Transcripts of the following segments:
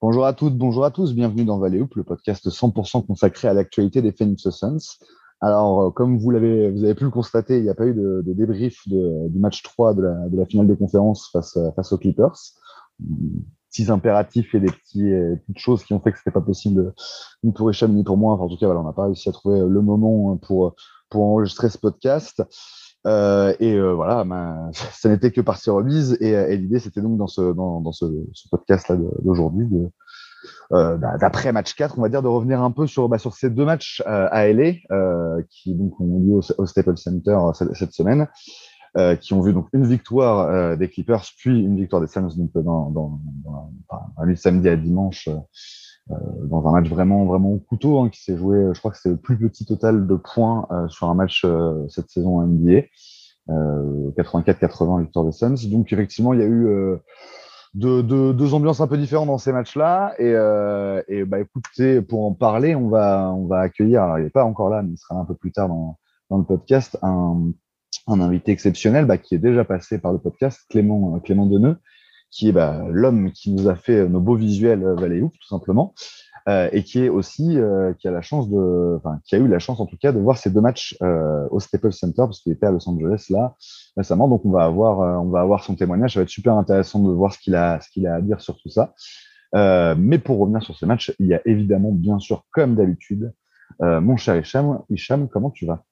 Bonjour à toutes, bonjour à tous, bienvenue dans Valley Hoop, le podcast 100% consacré à l'actualité des Phoenix Suns. Alors, euh, comme vous l'avez, vous avez pu le constater, il n'y a pas eu de, débrief du match 3 de la, finale des conférences face, euh, face aux Clippers. Petits impératifs et des petits, euh, petites choses qui ont fait que c'était pas possible ni pour Hicham ni pour moi. En tout cas, voilà, on n'a pas réussi à trouver le moment pour enregistrer ce podcast. Euh, et euh, voilà, ben, ça n'était que partie remise. Et, et l'idée, c'était donc dans ce, podcast-là d'aujourd'hui, euh, d'après match 4, on va dire, de revenir un peu sur, bah, ces deux matchs euh, à LA euh, qui ont lieu au, Staples Center cette, semaine. Euh, qui ont vu donc une victoire euh, des Clippers, puis une victoire des Suns dans, dans, samedi à dimanche euh, dans un match vraiment vraiment au couteau hein, qui s'est joué, je crois que c'est le plus petit total de points sur un match cette saison en NBA, 84-80 victoire des Suns. Donc effectivement, il y a eu deux, ambiances un peu différentes dans ces matchs-là. Et, euh, bah, écoutez, pour en parler, on va, on va accueillir, alors il n'est pas encore là, mais il sera un peu plus tard dans, le podcast, un, un invité exceptionnel bah, qui est déjà passé par le podcast, Clément, Clément Deneux, qui est bah, l'homme qui nous a fait nos beaux visuels Valley Hoop, tout simplement. Euh, et qui est aussi euh, qui a la chance de, enfin qui a eu la chance en tout cas de voir ces deux matchs euh, au Staples Center parce qu'il était à Los Angeles là récemment. Donc on va avoir euh, on va avoir son témoignage. Ça va être super intéressant de voir ce qu'il a ce qu'il a à dire sur tout ça. Euh, mais pour revenir sur ce match, il y a évidemment bien sûr comme d'habitude mon cher Hicham. Hicham, comment tu vas?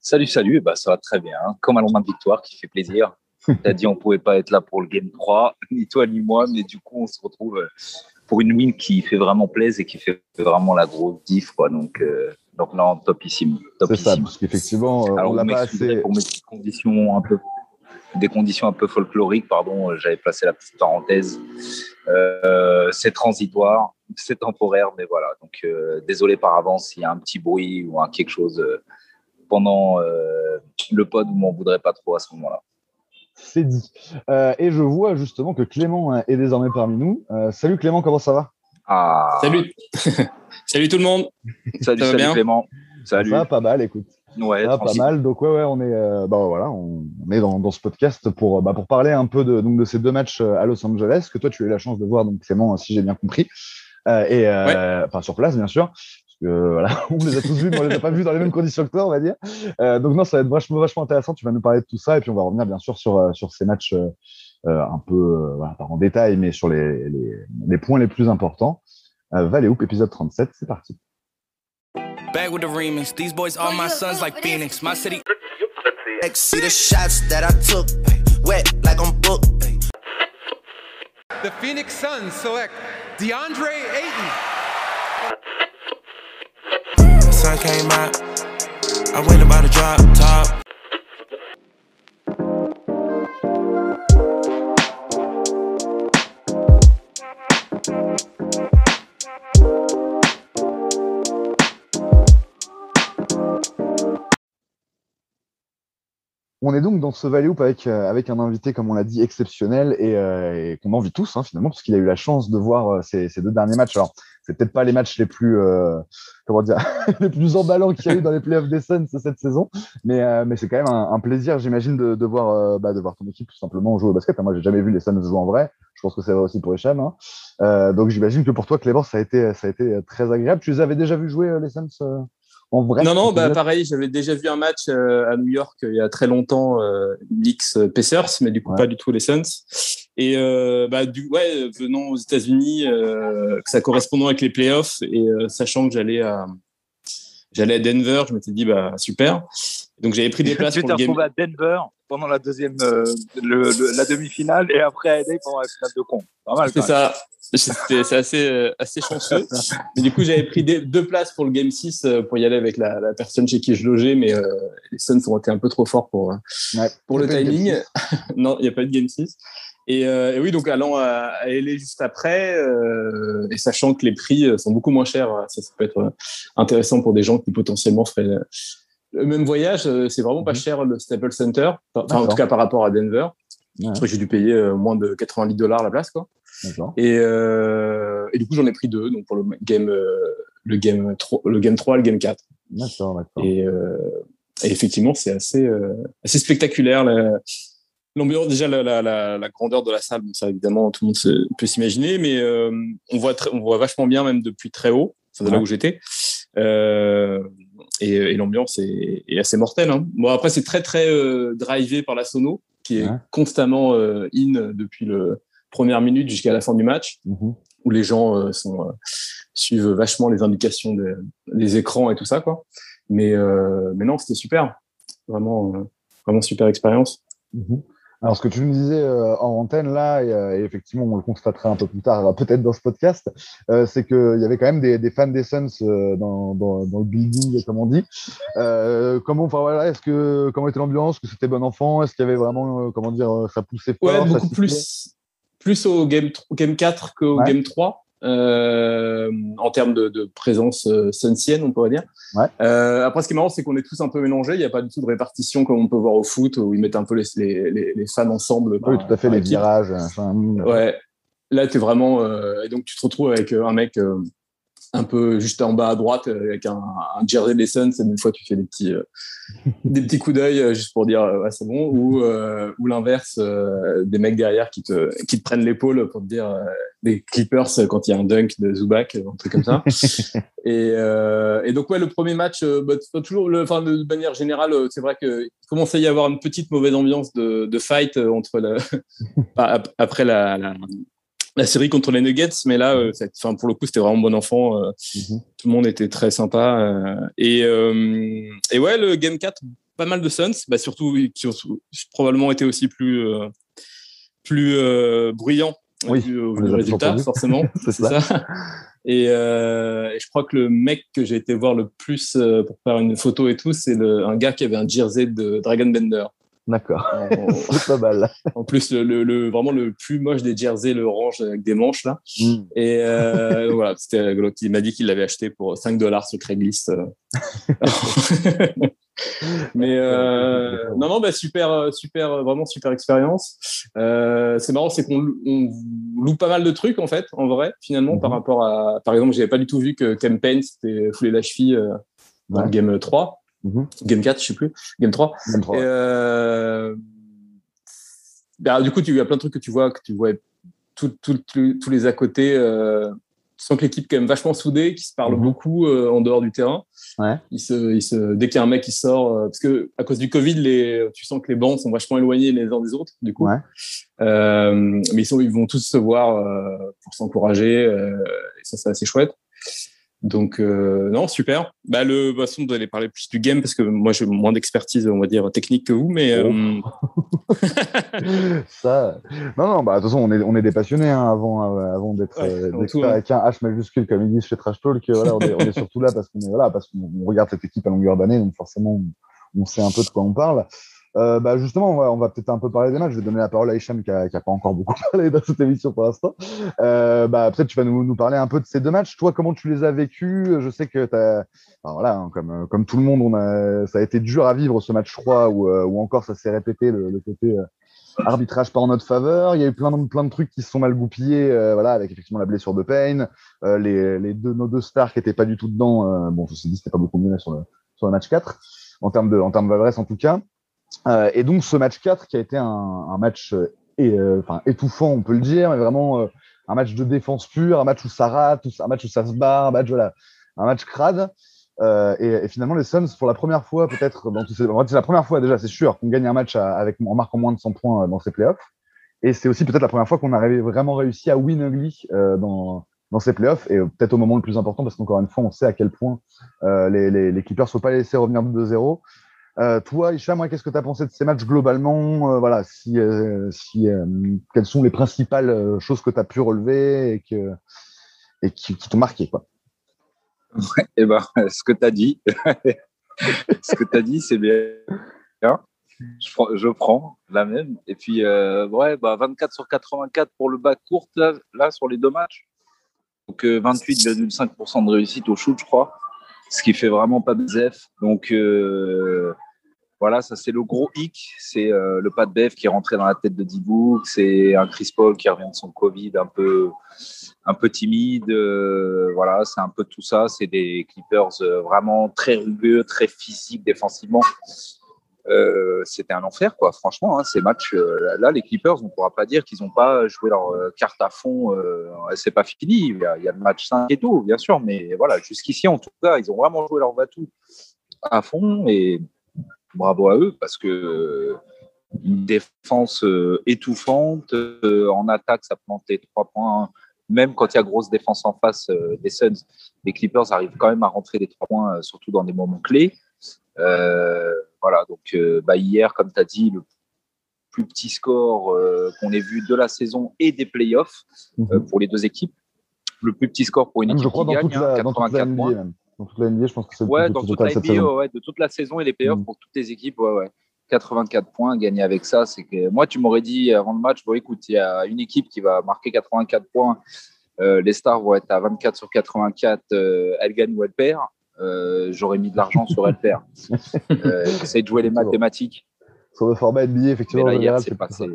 Salut salut, bah ça va très bien. Hein. Comme un lendemain de victoire qui fait plaisir. T'as dit on pouvait pas être là pour le game 3, ni toi ni moi, mais du coup on se retrouve pour une win qui fait vraiment plaisir et qui fait vraiment la grosse diff. Quoi. Donc, euh, donc non, topissime. C'est ça, parce qu'effectivement, Alors, on l'a pas assez. Pour mes petites conditions un peu, des conditions un peu folkloriques, pardon, j'avais placé la petite parenthèse. Euh, c'est transitoire, c'est temporaire, mais voilà. Donc, euh, désolé par avance s'il y a un petit bruit ou un quelque chose euh, pendant euh, le pod où m'en voudrait pas trop à ce moment-là c'est dit. Euh, et je vois justement que Clément est désormais parmi nous. Euh, salut Clément, comment ça va? Ah. Salut. salut tout le monde. Salut, ça salut Clément. Salut. Ça va pas mal, écoute. Ouais, ça va pas mal. Donc ouais, ouais, on est, euh, bah voilà, on, on est dans, dans, ce podcast pour, bah, pour parler un peu de, donc, de ces deux matchs à Los Angeles que toi tu as eu la chance de voir, donc Clément, si j'ai bien compris. Euh, et ouais. enfin sur place bien sûr que voilà, on les a tous vus, mais on les a pas vus dans les mêmes conditions que toi, on va dire. Euh, donc non, ça va être vachement, vachement intéressant. Tu vas nous parler de tout ça et puis on va revenir bien sûr sur euh, sur ces matchs euh, un peu, euh, voilà, pas en détail, mais sur les, les, les points les plus importants. Euh, Valley Hoop, épisode 37, c'est parti. Back with the remix. These boys are my sons like Phoenix, my city. See the shots that I took, wet like I'm booked. The Phoenix Suns select DeAndre Ayton. Came out, I went about to drop top. On est donc dans ce Hoop avec, euh, avec un invité, comme on l'a dit, exceptionnel et, euh, et qu'on envie tous, hein, finalement, parce qu'il a eu la chance de voir euh, ces, deux derniers matchs. Alors, c'est peut-être pas les matchs les plus, euh, comment dire, les plus emballants qu'il y a eu dans les playoffs des Suns cette saison, mais, mais c'est quand même un, plaisir, j'imagine, de, voir, bah, de voir ton équipe tout simplement jouer au basket. Moi, j'ai jamais vu les Suns jouer en vrai. Je pense que c'est vrai aussi pour Hicham. Hein. donc, j'imagine que pour toi, Clément, ça a été, ça a été très agréable. Tu les avais déjà vu jouer les Suns en vrai, non, non, bah, pareil, j'avais déjà vu un match euh, à New York il y a très longtemps, euh, Knicks Pacers, mais du coup ouais. pas du tout les Suns. Et euh, bah, du, ouais, venant aux États-Unis, euh, que ça correspondant avec les playoffs et euh, sachant que j'allais à j'allais à Denver, je m'étais dit bah super. Donc j'avais pris des places tu pour le game. À Denver pendant la deuxième, euh, le, le, la demi-finale et après à LA pendant la finale de con. C'est ça. C'est assez, euh, assez chanceux. mais du coup, j'avais pris des, deux places pour le Game 6 euh, pour y aller avec la, la personne chez qui je logeais, mais euh, les Suns ont été un peu trop forts pour, ouais, pour le timing. non, il n'y a pas eu de Game 6. Et, euh, et, oui, donc allant à, à LA juste après, euh, et sachant que les prix sont beaucoup moins chers, ça, ça peut être intéressant pour des gens qui potentiellement feraient le même voyage. C'est vraiment pas cher le Staples Center, enfin, en tout cas par rapport à Denver. Ouais. J'ai dû payer moins de 90 dollars la place, quoi. Et, euh, et, du coup, j'en ai pris deux, donc pour le game, euh, le game 3, le game 3 et le game 4. D'accord, d'accord. Et, euh, et, effectivement, c'est assez, euh, assez spectaculaire. L'ambiance, déjà la, grandeur de la salle, ça évidemment tout le monde peut s'imaginer, mais on voit on voit vachement bien même depuis très haut, c'est là où j'étais. Et, l'ambiance est, assez mortelle. Hein. Bon après c'est très très drivé par la sono qui est constamment in depuis le première minute jusqu'à la fin du match, mm-hmm. où les gens sont suivent vachement les indications des, écrans et tout ça, quoi. Mais, euh, mais non, c'était super. Vraiment, euh, vraiment super expérience. Mhm. Alors, ce que tu nous disais euh, en antenne, là, et, effectivement, on le constatera un peu plus tard, peut-être dans ce podcast, c'est qu'il y avait quand même des, fans des Suns dans, dans, dans, le building, comme on dit. comment, enfin, voilà, est-ce que, comment était l'ambiance? Que c'était bon enfant? Est-ce qu'il y avait vraiment, comment dire, ça poussait fort? Ouais, beaucoup plus, plus au game, game 4 qu'au game 3. Euh, en termes de, présence euh, sunsienne, on pourrait dire. Euh, après, ce qui est marrant, c'est qu'on est tous un peu mélangés. Il n'y a pas du tout de répartition comme on peut voir au foot, où ils mettent un peu les, les, les, fans ensemble. Oui, tout à fait, les virages. ouais. Là, tu es vraiment. et donc, tu te retrouves avec un mec un peu juste en bas à droite avec un, un jersey des Suns et une fois tu fais des petits des petits coups d'œil juste pour dire ouais, c'est bon ou ou l'inverse des mecs derrière qui te qui te prennent l'épaule pour te dire des Clippers quand il y a un dunk de Zubac, un truc comme ça. et, euh, et, donc ouais, le premier match, euh, bah, toujours, le, enfin de manière générale, euh, c'est vrai que commence à y avoir une petite mauvaise ambiance de, de fight entre la, après la, la, série contre les Nuggets, mais là, enfin pour le coup, c'était vraiment bon enfant. Mm-hmm. Tout le monde était très sympa. et, et ouais, le Game 4, pas mal de Suns, bah, surtout qui ont probablement été aussi plus plus bruyant oui, vu, le résultat, forcément. c'est ça. Euh, et, je crois que le mec que j'ai été voir le plus euh, pour faire une photo et tout, c'est un gars qui avait un jersey de Dragon Bender. D'accord. c'est pas mal. En plus, le, vraiment le plus moche des jerseys, le orange avec des manches là. Hmm. Et euh, voilà, c'était Il m'a dit qu'il l'avait acheté pour 5 dollars sur Craigslist. Mais euh, non, non, bah, super, super, vraiment super expérience. Euh, c'est marrant, c'est qu'on loupe pas mal de trucs en fait, en vrai, finalement, par mhm. rapport à, par exemple, j'avais pas du tout vu que Campaign s'était foulé la cheville euh, dans Game 3, mhm. Game 4, je sais plus, Game 3. Et, bah, du coup, il y a plein de trucs que tu vois, que tu vois tous les à côté tu sens que l'équipe est quand même vachement soudée, qui se parle mhm. beaucoup euh, en dehors du terrain. Ouais. Il se, il se, dès qu'il y a un mec qui sort, euh, parce que à cause du Covid, les, tu sens que les bancs sont vachement éloignés les uns des autres, du coup. Ouais. Euh, mais ils, sont, ils vont tous se voir euh, pour s'encourager, et ça c'est assez chouette. Donc euh, non, super. Bah le, de toute façon, vous allez parler plus du game parce que moi j'ai moins d'expertise, on va dire technique que vous, mais euh... Oh. ça. Non, non, bah de toute façon, on est, on est des passionnés hein, avant, euh, avant d'être ouais, euh, avec un H majuscule comme ils disent chez Trash Talk. Voilà, on est, on est surtout là parce qu'on est voilà, parce qu'on regarde cette équipe à longueur d'année, donc forcément on, on, sait un peu de quoi on parle. Euh, bah justement, on va, on va peut-être un peu parler des matchs. Je vais donner la parole à Hicham qui n'a pas encore beaucoup parlé dans cette émission pour l'instant. Euh, bah, peut-être tu vas nous, nous, parler un peu de ces deux matchs. Toi, comment tu les as vécus? Je sais que tu as, voilà, hein, comme, comme tout le monde, on a, ça a été dur à vivre ce match 3 où, euh, encore ça s'est répété le, le côté euh, arbitrage pas en notre faveur. Il y a eu plein de, plein de trucs qui se sont mal goupillés, euh, voilà, avec effectivement la blessure de Payne, les, les deux, nos deux stars qui étaient pas du tout dedans. bon, je me suis dit c'était pas beaucoup mieux sur le, sur le match 4 en termes de, en termes de en tout cas. Euh, et donc ce match 4 qui a été un, match euh, euh, étouffant, on peut le dire, mais vraiment un match de défense pure, un match où ça rate, un match où ça se barre, un match, voilà, un match crade. Et, finalement, les Suns, pour la première fois, peut-être, dans ces... c'est la première fois déjà, c'est sûr, qu'on gagne un match avec, en marquant moins de 100 points dans ces playoffs. Et c'est aussi peut-être la première fois qu'on a vraiment réussi à win ugly euh, dans, dans ces playoffs, et peut-être au moment le plus important, parce qu'encore une fois, on sait à quel point les, les, Clippers ne faut pas les laisser revenir de 2-0. Euh, toi, Hicham, qu'est-ce que tu as pensé de ces matchs globalement euh, Voilà, si, euh, si quelles sont les principales choses que tu as pu relever et, qui, t'ont marqué quoi? Ouais, eh ben, ce que tu as dit, ce que dit, c'est bien. Je, je, prends la même. Et puis, ouais, bah, 24 sur 84 pour le bas court, là sur les deux matchs. Donc, 28,5% de réussite au shoot, je crois ce qui fait vraiment pas BZF. Donc euh, voilà, ça c'est le gros hic, c'est euh, le pas de Bev qui est rentré dans la tête de Dibouk, c'est un Chris Paul qui revient de son Covid un peu, un peu timide. Euh, voilà, c'est un peu tout ça. C'est des Clippers vraiment très rugueux, très physiques défensivement. Euh, c'était un enfer, quoi. Franchement, hein, ces matchs, euh, les Clippers, on ne pourra pas dire qu'ils n'ont pas joué leur euh, carte à fond. c'est pas fini. Il y, a, le match 5 et tout, bien sûr, mais voilà, jusqu'ici, en tout cas, ils ont vraiment joué leur batou à fond et bravo à eux parce que une défense étouffante en attaque, ça plantait trois points. Même quand il y a grosse défense en face des Suns, les Clippers arrivent quand même à rentrer des trois points, surtout dans des moments clés. Voilà, donc euh, bah, hier, comme tu as dit, le plus petit score euh, qu'on ait vu de la saison et des playoffs mhm. pour les deux équipes. Le plus petit score pour une équipe qui gagne, 84 points. Dans toute la NBA, je pense que c'est ouais, dans toute la NBA, ouais, de toute la saison et les playoffs mhm. pour toutes les équipes, ouais, ouais. 84 points, gagner avec ça, c'est que moi, tu m'aurais dit avant le match, bon, écoute, il y a une équipe qui va marquer 84 points, les Stars vont être à 24 sur 84, elle gagne ou elle perd. Euh, j'aurais mis de l'argent sur perd. Euh, Essaye de jouer les mathématiques. Sur le format NBA, effectivement. Mais là, c'est passé.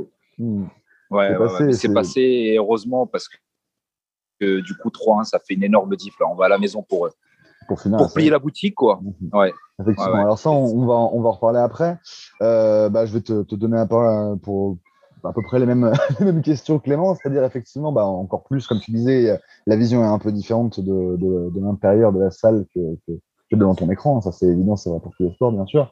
Ouais, c'est passé, et heureusement parce que, du coup 3-1, ça fait une énorme diff. Là. On va à la maison pour eux. Pour, pour plier la boutique, quoi. Mhm. Ouais. Effectivement. Alors ça, on, va, on va en reparler après. Euh, bah, je vais te, te donner un peu pour, à peu près les mêmes, les mêmes questions Clément, c'est-à-dire effectivement, bah, encore plus, comme tu disais, la vision est un peu différente de, de, de l'intérieur de la salle que, que, que, devant ton écran, ça c'est évident, c'est vrai pour tous les sports, bien sûr.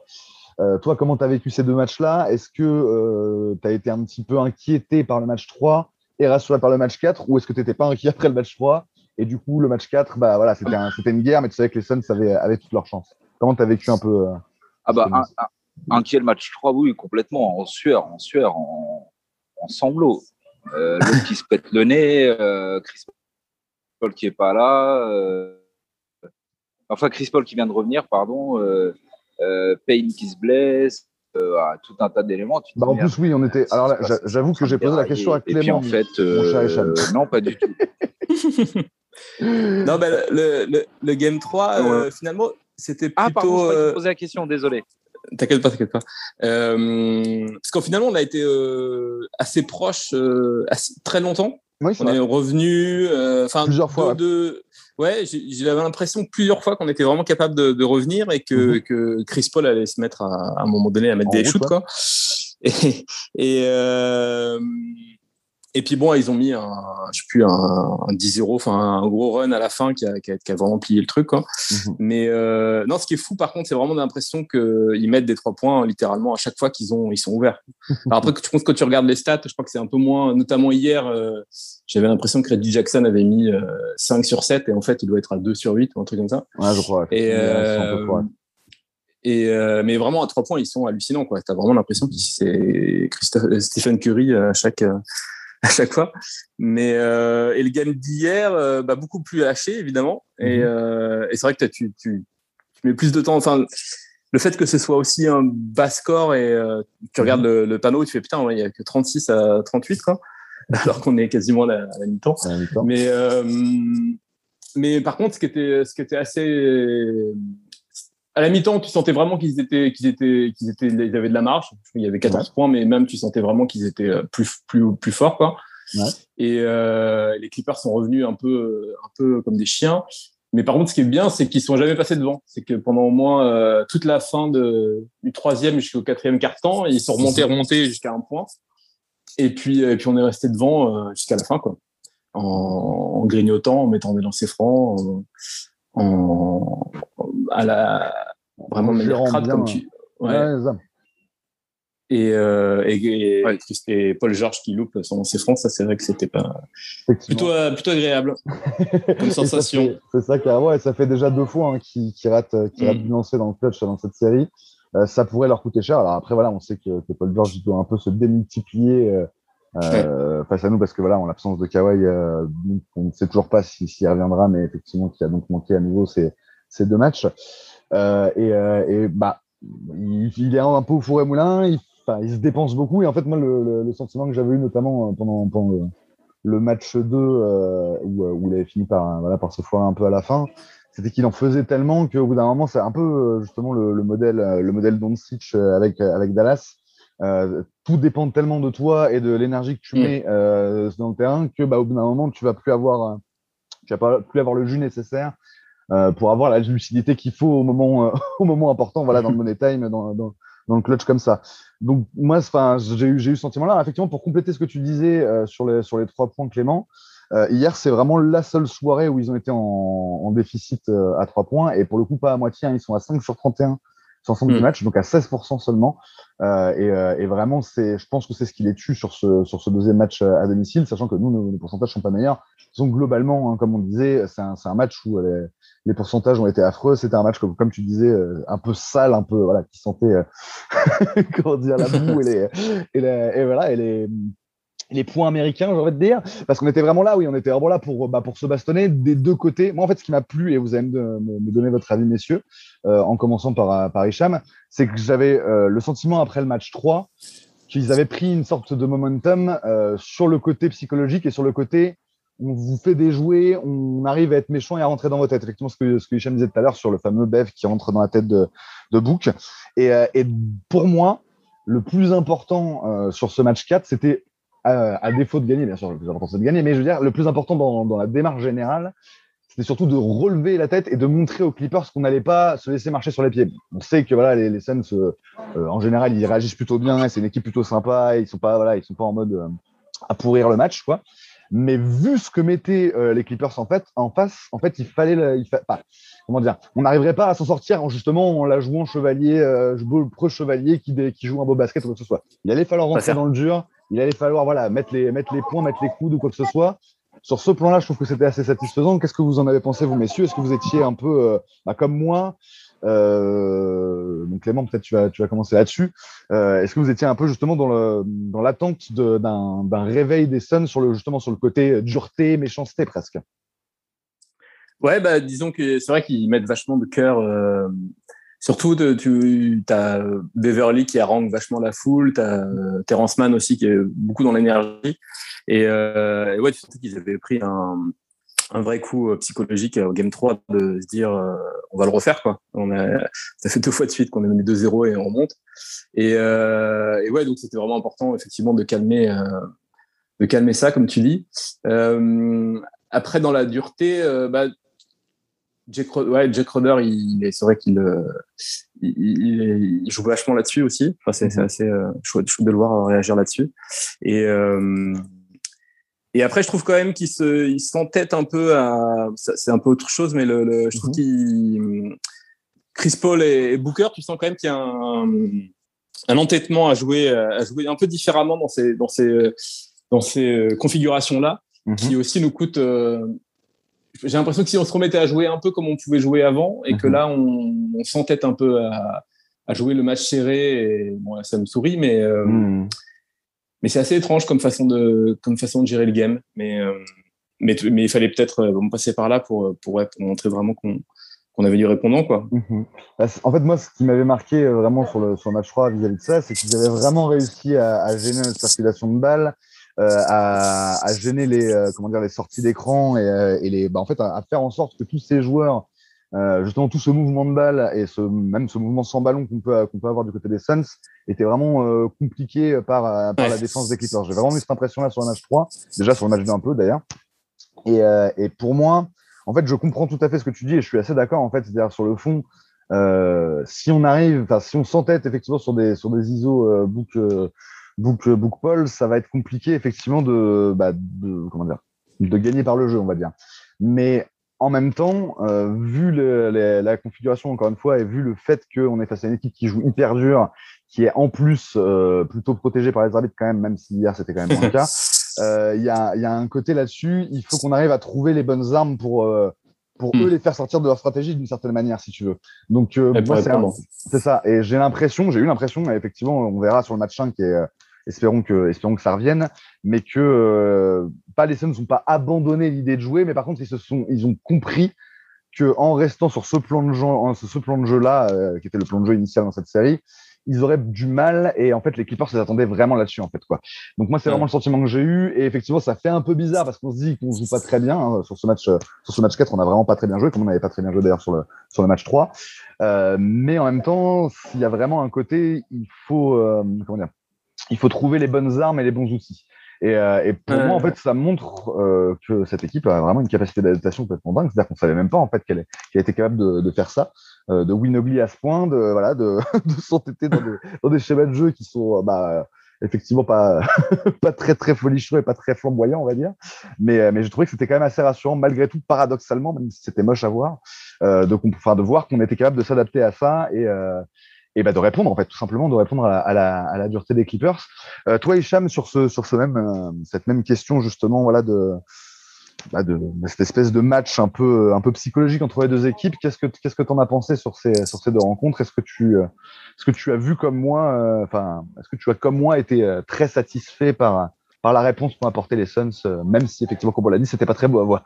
Euh, toi, comment tu as vécu ces deux matchs-là? Est-ce que euh, tu as été un petit peu inquiété par le match 3 et rassuré par le match 4 ou est-ce que tu n'étais pas inquiet après le match 3 et du coup, le match 4, bah, voilà, c'était un, une guerre, mais tu savais que les Suns avaient, avaient toutes leurs chances. Comment tu as vécu un peu euh, Ah bah, inquiet le match 3, oui, complètement, en sueur, en sueur, en, en sanglots. Euh, L'autre qui se pète le nez, euh, Chris Paul qui est pas là, euh, enfin Chris Paul qui vient de revenir, pardon, euh, euh, Payne qui se blesse, ah, tout un tas d'éléments. Bah en plus, oui, on était. Alors là, j'avoue que j'ai posé la question à Clément. Et puis en fait, non, pas du tout. non, ben, le, le, le, Game 3, finalement, c'était plutôt. Ah, pardon, je posé la question, désolé. T'inquiète pas, t'inquiète pas. Euh, parce qu'en finalement, on a été euh, assez proche euh, très longtemps. Oui, on est revenu, euh, enfin plusieurs fois. De, ouais, j'avais l'impression plusieurs fois qu'on était vraiment capable de, de revenir et que, mhm. que, Chris Paul allait se mettre à, à un moment donné à mettre des shoots quoi. Et, et et puis bon, ils ont mis un, je sais plus, un, un 10-0, enfin un gros run à la fin qui a, qui a, qui a vraiment plié le truc. Quoi. Mhm. Mais euh, non, ce qui est fou par contre, c'est vraiment l'impression qu'ils mettent des trois points littéralement à chaque fois qu'ils ont, ils sont ouverts. Alors après, je pense que quand tu regardes les stats, je crois que c'est un peu moins, notamment hier, euh, j'avais l'impression que Reggie Jackson avait mis euh, 5 sur 7 et en fait, il doit être à 2 sur 8 ou un truc comme ça. Ouais, je crois. Et, et euh, mais vraiment à trois points, ils sont hallucinants. Tu as vraiment l'impression que c'est Stephen Curry à chaque à chaque fois. Mais euh, et le game d'hier, euh, bah, beaucoup plus haché évidemment. Et, mhm. euh, et c'est vrai que tu, tu, tu, mets plus de temps. Enfin, le fait que ce soit aussi un bas score et euh, tu regardes mhm. le, le, panneau, tu fais putain, il y a que 36 à 38 quoi. Alors qu'on est quasiment à la, mi-temps. Mais euh, mais par contre, ce qui était ce qui était assez à la mi-temps, tu sentais vraiment qu'ils étaient, qu'ils étaient, qu'ils étaient, ils avaient de la marge. Il y avait 14 points, mais même tu sentais vraiment qu'ils étaient euh, plus, plus, plus forts, quoi. Ouais. Et euh, les Clippers sont revenus un peu, un peu comme des chiens. Mais par contre, ce qui est bien, c'est qu'ils sont jamais passés devant. C'est que pendant au moins euh, toute la fin de, du troisième jusqu'au quatrième quart-temps, ils sont remontés, remontés jusqu'à un point. Et puis, et puis on est resté devant euh, jusqu'à la fin, quoi. En, en, grignotant, en mettant des lancers francs, en, en, à la vraiment de manière crade comme tu. Ouais. ouais et, euh, et, et, et, Paul Georges qui loupe son lancer franc, ça c'est vrai que c'était pas plutôt, euh, plutôt agréable comme sensation. C'est ça, qui ouais, ça fait déjà deux fois hein, qui, qui rate qui mm. du lancer dans le clutch dans cette série. Euh, ça pourrait leur coûter cher. Alors après voilà, on sait que, que Paul George doit un peu se démultiplier euh, face à nous parce que voilà, en l'absence de Kawhi, euh, on ne sait toujours pas s'il si, reviendra, mais effectivement qui a donc manqué à nouveau ces, ces deux matchs. Euh, et, euh, et, bah, il, il, est un peu au four et moulin, il, il, se dépense beaucoup. Et en fait, moi, le, le, le sentiment que j'avais eu notamment euh, pendant, pendant le, le, match 2, euh, où, où, il avait fini par, voilà, par se foirer un peu à la fin, c'était qu'il en faisait tellement qu'au bout d'un moment, c'est un peu justement le, le, modèle, le modèle Doncic avec, avec Dallas. Tout dépend tellement de toi et de l'énergie que tu mm. mets dans le terrain que bah, au bout d'un moment tu vas plus avoir tu vas pas plus avoir le jus nécessaire euh, pour avoir la lucidité qu'il faut au moment, euh, au moment important, voilà, dans le money time, dans, dans, dans le clutch comme ça. Donc moi, j'ai eu, j'ai eu ce sentiment-là. Effectivement, pour compléter ce que tu disais sur, les, sur les trois points, Clément, hier, c'est vraiment la seule soirée où ils ont été en, déficit à trois points. Et pour le coup, pas à moitié. Hein. ils sont à 5 sur 31 ensemble du mm. match, donc à 16% seulement. Euh, et, euh, et, vraiment, c'est, je pense que c'est ce qui les tue sur ce, sur ce deuxième match euh, à domicile, sachant que nous, nos, pourcentages sont pas meilleurs. Donc globalement, hein, comme on disait, c'est un, un, match où les, les, pourcentages ont été affreux. C'était un match comme, comme tu disais, un peu sale, un peu voilà, qui sentait comment dire la boue et les, et, et voilà et les les points américains, j'ai envie de dire, parce qu'on était vraiment là, oui, on était vraiment là pour, bah, se bastonner des deux côtés. Moi, en fait, ce qui m'a plu, et vous allez me, donner votre avis, messieurs, euh, en commençant par, par Hicham, c'est que j'avais euh, le sentiment après le match 3 qu'ils avaient pris une sorte de momentum euh, sur le côté psychologique et sur le côté on vous fait des jouets, on arrive à être méchant et à rentrer dans votre tête. Effectivement, ce que, ce Hicham disait tout à l'heure sur le fameux Bev qui rentre dans la tête de, Book. Et pour moi, le plus important sur ce match 4, c'était à, défaut de gagner, bien sûr, le plus important c'est de gagner, mais je veux dire, le plus important dans, dans la démarche générale, c'était surtout de relever la tête et de montrer aux Clippers qu'on n'allait pas se laisser marcher sur les pieds. On sait que voilà, les, les Suns, euh, en général, ils réagissent plutôt bien, c'est une équipe plutôt sympa, ils sont pas, voilà, ils sont pas en mode euh, à pourrir le match, quoi. Mais vu ce que mettaient euh, les Clippers en fait, en face, en fait, il fallait, il fa... comment dire, on n'arriverait pas à s'en sortir en justement en la jouant chevalier, euh, pro chevalier qui, qui joue un beau basket ou quoi que ce soit. Il allait falloir rentrer dans le dur, il allait falloir voilà, mettre, les, mettre les points, mettre les coudes ou quoi que ce soit. Sur ce plan-là, je trouve que c'était assez satisfaisant. Qu'est-ce que vous en avez pensé, vous, messieurs? Est-ce que vous étiez un peu euh, bah, comme moi euh, donc Clément, peut-être tu vas, tu vas commencer là-dessus. Euh, Est-ce que vous étiez un peu justement dans l'attente dans d'un réveil des Suns sur le, justement sur le côté dureté, méchanceté presque? Ouais, bah, disons que c'est vrai qu'ils mettent vachement de cœur Surtout, tu as Beverly qui harangue vachement la foule, tu as euh, Terrence Mann aussi qui est beaucoup dans l'énergie. Et, euh, ouais, tu sais qu'ils avaient pris un, vrai coup euh, psychologique au Game 3 de se dire euh, on va le refaire. quoi. On a, ça fait deux fois de suite qu'on est mené 2-0 et on remonte. Et, euh, ouais, donc c'était vraiment important effectivement de calmer, de calmer ça, comme tu dis. après, dans la dureté, bah, Jack, ouais, Jack Roder, il, c'est vrai qu'il euh, il, il, joue vachement là-dessus aussi. Enfin, c'est, mhm. assez euh, chouette, de le voir réagir là-dessus. Et, euh, et après, je trouve quand même qu'il se, il s'entête un peu à. C'est un peu autre chose, mais le, le je trouve qu'il. Chris Paul et, Booker, tu sens quand même qu'il y a un, un entêtement à jouer, à jouer un peu différemment dans ces, dans ces, dans ces configurations-là, mhm. qui aussi nous coûte j'ai l'impression que si on se remettait à jouer un peu comme on pouvait jouer avant et que mhm. là on, on s'entête un peu à, à, jouer le match serré et bon ça me sourit mais euh, mhm. mais c'est assez étrange comme façon de comme façon de gérer le game mais euh, mais, mais il fallait peut-être euh, passer par là pour pour, pour montrer vraiment qu'on qu'on avait du répondant quoi. Mhm. Bah, en fait moi ce qui m'avait marqué vraiment sur le sur le match 3 vis-à-vis de ça c'est qu'ils avaient vraiment réussi à, à gêner la circulation de balles à, à, gêner les, euh, comment dire, les sorties d'écran et, euh, et, les, bah, en fait, à, faire en sorte que tous ces joueurs, justement, tout ce mouvement de balle et ce, même ce mouvement sans ballon qu'on peut, qu'on peut avoir du côté des Suns était vraiment compliqué par, par la défense des Clippers. J'ai vraiment eu cette impression-là sur le match 3, déjà sur le match 2 un peu d'ailleurs. Et, et pour moi, en fait, je comprends tout à fait ce que tu dis et je suis assez d'accord. En fait, c'est-à-dire sur le fond, euh, si on arrive, enfin, si on s'entête effectivement sur des sur des ISO euh, book euh, Book, Book Paul, ça va être compliqué effectivement de, bah, de, comment dire, de gagner par le jeu, on va dire. Mais en même temps, euh, vu le, la configuration, encore une fois, et vu le fait qu'on est face à une équipe qui joue hyper dur, qui est en plus euh, plutôt protégée par les arbitres quand même, même si hier c'était quand même le cas, euh, il y, a, y, a, un côté là-dessus, il faut qu'on arrive à trouver les bonnes armes pour, euh, pour hmm. eux les faire sortir de leur stratégie d'une certaine manière, si tu veux. Donc, euh, moi, c'est ça. Et j'ai l'impression, j'ai eu l'impression, effectivement, on verra sur le match 5 qui est espérons que, espérons que ça revienne, mais que euh, pas les Suns n'ont pas abandonné l'idée de jouer, mais par contre ils se sont, ils ont compris que en restant sur ce plan de jeu, ce plan de jeu là, euh, qui était le plan de jeu initial dans cette série, ils auraient du mal et en fait les Clippers s'attendaient vraiment là-dessus en fait quoi. Donc moi c'est vraiment le sentiment que j'ai eu et effectivement ça fait un peu bizarre parce qu'on se dit qu'on joue pas très bien hein, sur ce match sur ce match 4 on a vraiment pas très bien joué comme on n'avait pas très bien joué d'ailleurs sur le sur le match 3 euh, mais en même temps s'il y a vraiment un côté il faut euh, comment dire il faut trouver les bonnes armes et les bons outils. Et, euh, et pour moi, en fait, ça montre euh, que cette équipe a vraiment une capacité d'adaptation complètement dingue. C'est-à-dire qu'on savait même pas en fait qu'elle qu était capable de, de, faire ça. de Winogly à ce point, de, voilà, de, de s'entêter dans des, dans des schémas de jeu qui sont bah, effectivement pas, pas très très folichon et pas très flamboyant, on va dire. Mais, mais je trouvais que c'était quand même assez rassurant, malgré tout, paradoxalement, même si c'était moche à voir, euh, de, enfin, de voir qu'on était capable de s'adapter à ça et, euh, et bah, de répondre, en fait, tout simplement, de répondre à la, dureté des Clippers. Euh, toi, Hicham, sur, ce, sur ce même, euh, cette même question, justement, voilà, de, bah de, cette espèce de match un peu, un peu psychologique entre les deux équipes. Qu'est-ce que qu'est-ce que en as pensé sur ces, sur ces deux rencontres? Est-ce que tu est-ce que tu as vu comme moi, euh, enfin, est-ce que tu as comme moi été euh, très satisfait par par la réponse qu'ont apporté les Suns, euh, même si effectivement, comme on l'a dit, c'était pas très beau à voir?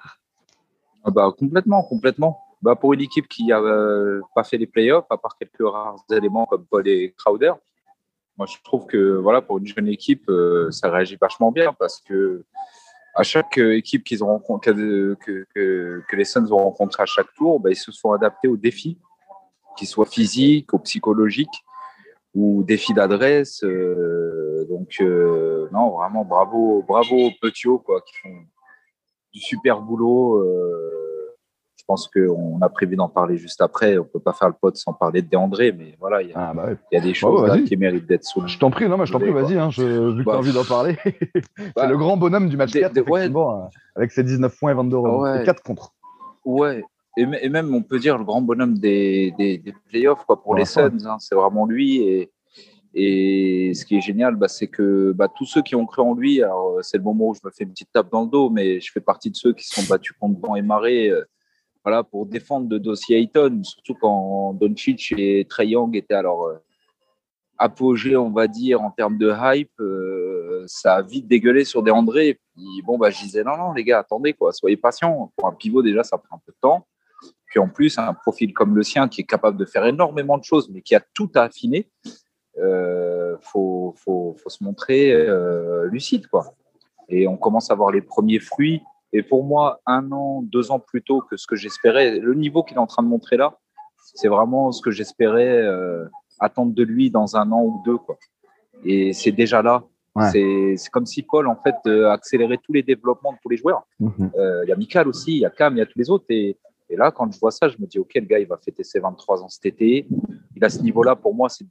Ah bah complètement, complètement. Bah pour une équipe qui a pas fait les playoffs, à part quelques rares éléments comme Paul et Crowder, moi je trouve que voilà pour une jeune équipe, ça réagit vachement bien parce que à chaque équipe qu'ils ont que, que, les Suns ont rencontré à chaque tour, bah, ils se sont adaptés aux défis qu'ils soient physiques ou psychologiques ou défis d'adresse. Euh, donc, euh, non, vraiment bravo, bravo aux Petio, quoi, qui font du super boulot. Euh, je pense qu'on a prévu d'en parler juste après. On peut pas faire le pod sans parler de André, mais voilà, il y, a, ah, bah y a des choses qui méritent d'être soulignées. Je t'en prie, non, mais je t'en prie, vas-y, hein, vu que tu as bah, envie d'en parler. c'est bah, le grand bonhomme du match 4, effectivement, avec ses 19 points et 22 euros. 4 contre. Ouais, et, même, on peut dire, le grand bonhomme des, des, playoffs quoi, pour les Suns. Hein, c'est vraiment lui. Et, et ce qui est génial, bah, c'est que bah, tous ceux qui ont cru en lui, alors c'est le moment où je me fais une petite tape dans le dos, mais je fais partie de ceux qui se sont battus contre vent et marée euh, voilà, pour défendre le dossier Ayton, surtout quand Doncic et Trey Young étaient alors euh, apogée, on va dire, en termes de hype. Euh, ça a vite dégueulé sur des André. Et puis, bon, bah, je disais, non, non, les gars, attendez, quoi, soyez patients. Pour un pivot, déjà, ça prend un peu de temps. Puis en plus, un profil comme le sien qui est capable de faire énormément de choses, mais qui a tout à affiner, euh, faut, faut, faut, se montrer euh, lucide. Quoi. Et on commence à voir les premiers fruits. Et pour moi, un an, deux ans plus tôt que ce que j'espérais, le niveau qu'il est en train de montrer là, c'est vraiment ce que j'espérais euh, attendre de lui dans un an ou deux. Quoi. Et c'est déjà là. C'est comme si Paul, en fait, euh, accélérait tous les développements de tous les joueurs. Mhm. Euh, il y a Michael aussi, il y a Cam, il y a tous les autres. Et, et là, quand je vois ça, je me dis, OK, le gars, il va fêter ses 23 ans cet été. Il a ce niveau-là, pour moi, c'est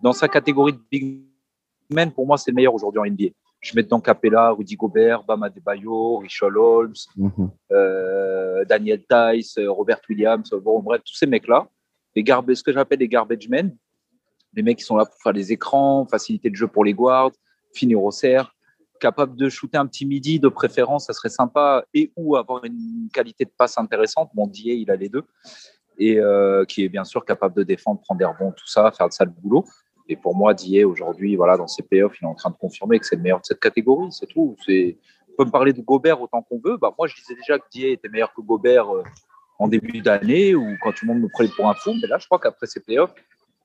dans sa catégorie de big men, pour moi, c'est le meilleur aujourd'hui en NBA. Je mets dedans Capella, Rudy Gobert, Bama Debayo, Richard Holmes, mhm. euh, Daniel Tice, Robert Williams, bon, bref, tous ces mecs-là, les ce que j'appelle les garbage men, les mecs qui sont là pour faire des écrans, faciliter le jeu pour les guards, finir au cerf, capable de shooter un petit midi de préférence, ça serait sympa, et ou avoir une qualité de passe intéressante. Bon, Dier, il a les deux. Et euh, qui est bien sûr capable de défendre, prendre des rebonds, tout ça, faire de ça le boulot. Et pour moi, Dier, aujourd'hui, voilà, dans ses playoffs, il est en train de confirmer que c'est le meilleur de cette catégorie, c'est tout. C'est... On peut me parler de Gobert autant qu'on veut. Bah, moi, je disais déjà que Dier était meilleur que Gobert euh, en début d'année ou quand tout le monde me prenait pour un fou. Mais là, je crois qu'après ces playoffs,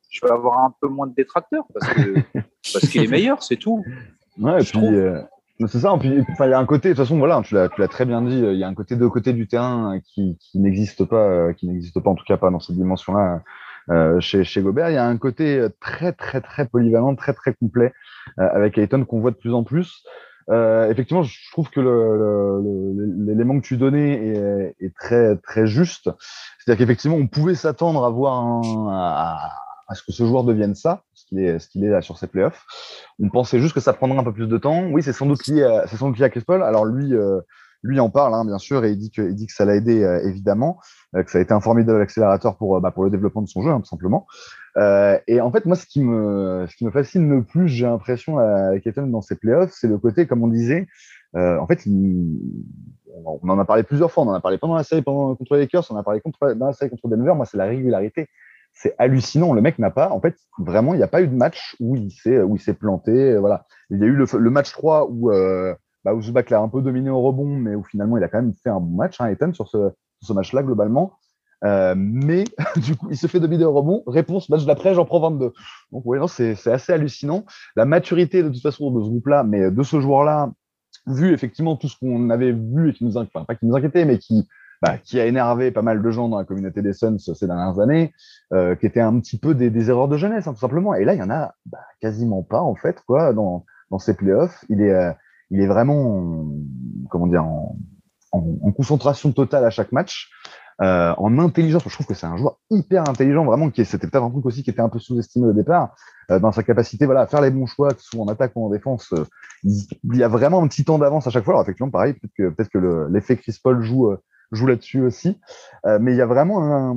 je vais avoir un peu moins de détracteurs parce, que, parce qu'il est meilleur, c'est tout. Ouais, et puis, euh, c'est ça. Puis, il y a un côté, de toute façon, voilà, tu l'as, tu l'as très bien dit, il y a un côté de côté du terrain qui, qui n'existe pas, euh, qui n'existe pas, en tout cas pas dans cette dimension-là. Euh, chez, chez Gobert, il y a un côté très très très polyvalent, très très complet euh, avec Ayton qu'on voit de plus en plus. Euh, effectivement, je trouve que l'élément le, que tu donnais est, est, très très juste. C'est-à-dire qu'effectivement, on pouvait s'attendre à voir un, à, à ce que ce joueur devienne ça, ce qu'il est, est là sur ses playoffs. On pensait juste que ça prendrait un peu plus de temps. Oui, c'est sans doute lié à, c'est sans doute lié à Chris. Alors lui, euh, lui en parle, hein, bien sûr, et il dit que, ça l'a aidé euh, évidemment, euh, que ça a été un formidable accélérateur pour, bah, pour le développement de son jeu, hein, tout simplement. et en fait, moi, ce qui me, fascine le plus, j'ai l'impression avec Ethan dans ses playoffs, c'est le côté, comme on disait, en fait, on en a parlé plusieurs fois. On en a parlé pendant la série pendant, contre les Lakers, on en a parlé contre, dans la série contre Denver. Moi, c'est la régularité c'est hallucinant. Le mec n'a pas, en fait, vraiment, il n'y a pas eu de match où il s'est, où il s'est planté. Voilà. Il y a eu le, match 3 où, euh, bah, Zubac l'a un peu dominé au rebond, mais où finalement, il a quand même fait un bon match, hein, Ethan, sur ce, match-là, globalement. Euh, mais du coup, il se fait dominer au rebond. Réponse, match d'après, j'en prends 22. Donc, oui, non, c'est, assez hallucinant. La maturité, de toute façon, de ce groupe-là, mais de ce joueur-là, vu effectivement tout ce qu'on avait vu et qui nous, enfin, pas qui nous inquiétait, mais qui, bah, qui a énervé pas mal de gens dans la communauté des Suns ces dernières années, euh, qui étaient un petit peu des, erreurs de jeunesse, hein, tout simplement. Et là, il y en a bah, quasiment pas, en fait, quoi, dans, dans ces playoffs. Il est, euh, il est vraiment, comment dire, en, en, en, concentration totale à chaque match. en intelligence. Je trouve que c'est un joueur hyper intelligent, vraiment. Qui c'était peut-être un truc aussi qui était un peu sous-estimé au départ dans sa capacité, voilà, à faire les bons choix, que ce soit en attaque ou en défense. il, y a vraiment un petit temps d'avance à chaque fois. Alors effectivement, pareil, peut-être que peut-être que l'effet Chris Paul joue joue là-dessus aussi. mais il y a vraiment un,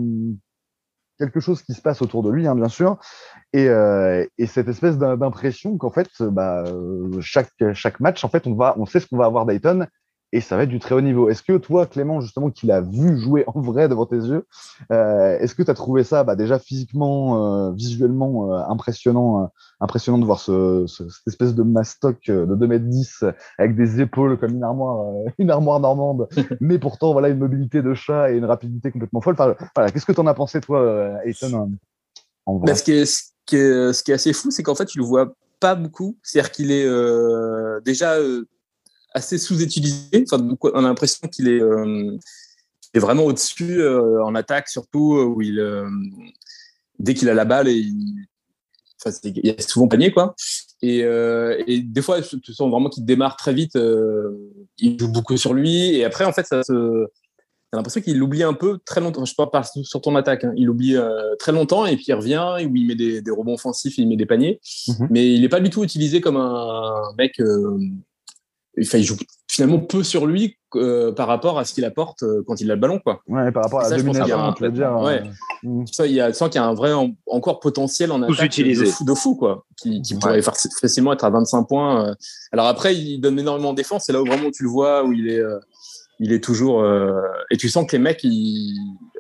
quelque chose qui se passe autour de lui, hein, bien sûr, et, euh, et cette espèce d'impression qu'en fait, bah, euh, chaque, chaque match, en fait, on, va, on sait ce qu'on va avoir Dayton et ça va être du très haut niveau. Est-ce que toi, Clément, justement, qui l'as vu jouer en vrai devant tes yeux, euh, est-ce que tu as trouvé ça bah, déjà physiquement, euh, visuellement euh, impressionnant, impressionnant de voir ce, ce, cette espèce de mastoc de 2m10 avec des épaules comme une armoire, une armoire normande, mais pourtant voilà une mobilité de chat et une rapidité complètement folle. Enfin, voilà, qu'est-ce que tu en as pensé toi, Ayton en vrai? Bah, ce, qui est, ce, qui est, ce qui est assez fou, c'est qu'en fait, tu le vois pas beaucoup. C'est-à-dire qu'il est, déjà assez sous-utilisé. Enfin, on a l'impression qu'il est, euh, est, vraiment au-dessus euh, en attaque, surtout euh, où il, dès qu'il a la balle, et il, enfin, il y a souvent panier quoi. Et, et, des fois, tu sens vraiment qu'il démarre très vite. il joue beaucoup sur lui, et après, en fait, ça se T'as l'impression qu'il l'oublie un peu très longtemps. Je parle pas sur ton attaque. Hein. Il oublie très longtemps et puis il revient où il met des, des rebonds offensifs, il met des paniers. Mm-hmm. Mais il n'est pas du tout utilisé comme un mec il joue finalement peu sur lui euh, par rapport à ce qu'il apporte euh, quand il a le ballon. Quoi. Ouais, par rapport à la domination, tu veux dire. Ouais. Euh, ça, il y a, qu'il y a un vrai encore potentiel en attaque de fou, de fou, quoi, qui, qui pourrait facilement être à 25 points. Alors après, il donne énormément de défense. C'est là où vraiment tu le vois, où il est, il est toujours. et tu sens que les mecs,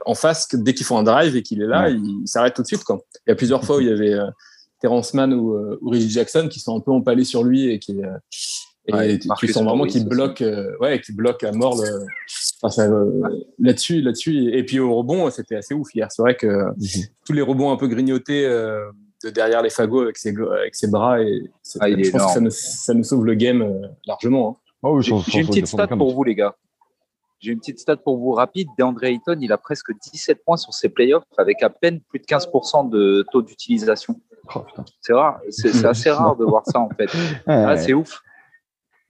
en face, dès qu'ils font un drive et qu'il est là, il, s'arrête tout de suite. Quoi. Il y a plusieurs fois où il y avait Terrence Mann ou, ou Reggie Jackson qui sont un peu empalés sur lui et qui et tu, sens vraiment qu'il bloque, euh, ouais, qu'il bloque à mort le, enfin, euh, là-dessus, là-dessus. Et puis au rebond, c'était assez ouf hier. C'est vrai que mhm. tous les rebonds un peu grignotés euh, de derrière les fagots avec ses, avec ses bras, et ah, je pense que ça nous, ça nous, sauve le game largement. Hein. Oh J'ai une petite stat pour vous, les gars. J'ai une petite stat pour vous rapide. DeAndre Ayton, il a presque 17 points sur ses playoffs avec à peine plus de 15% de taux d'utilisation. Oh, c'est rare, c'est assez rare de voir ça en fait. Ah, c'est ouf.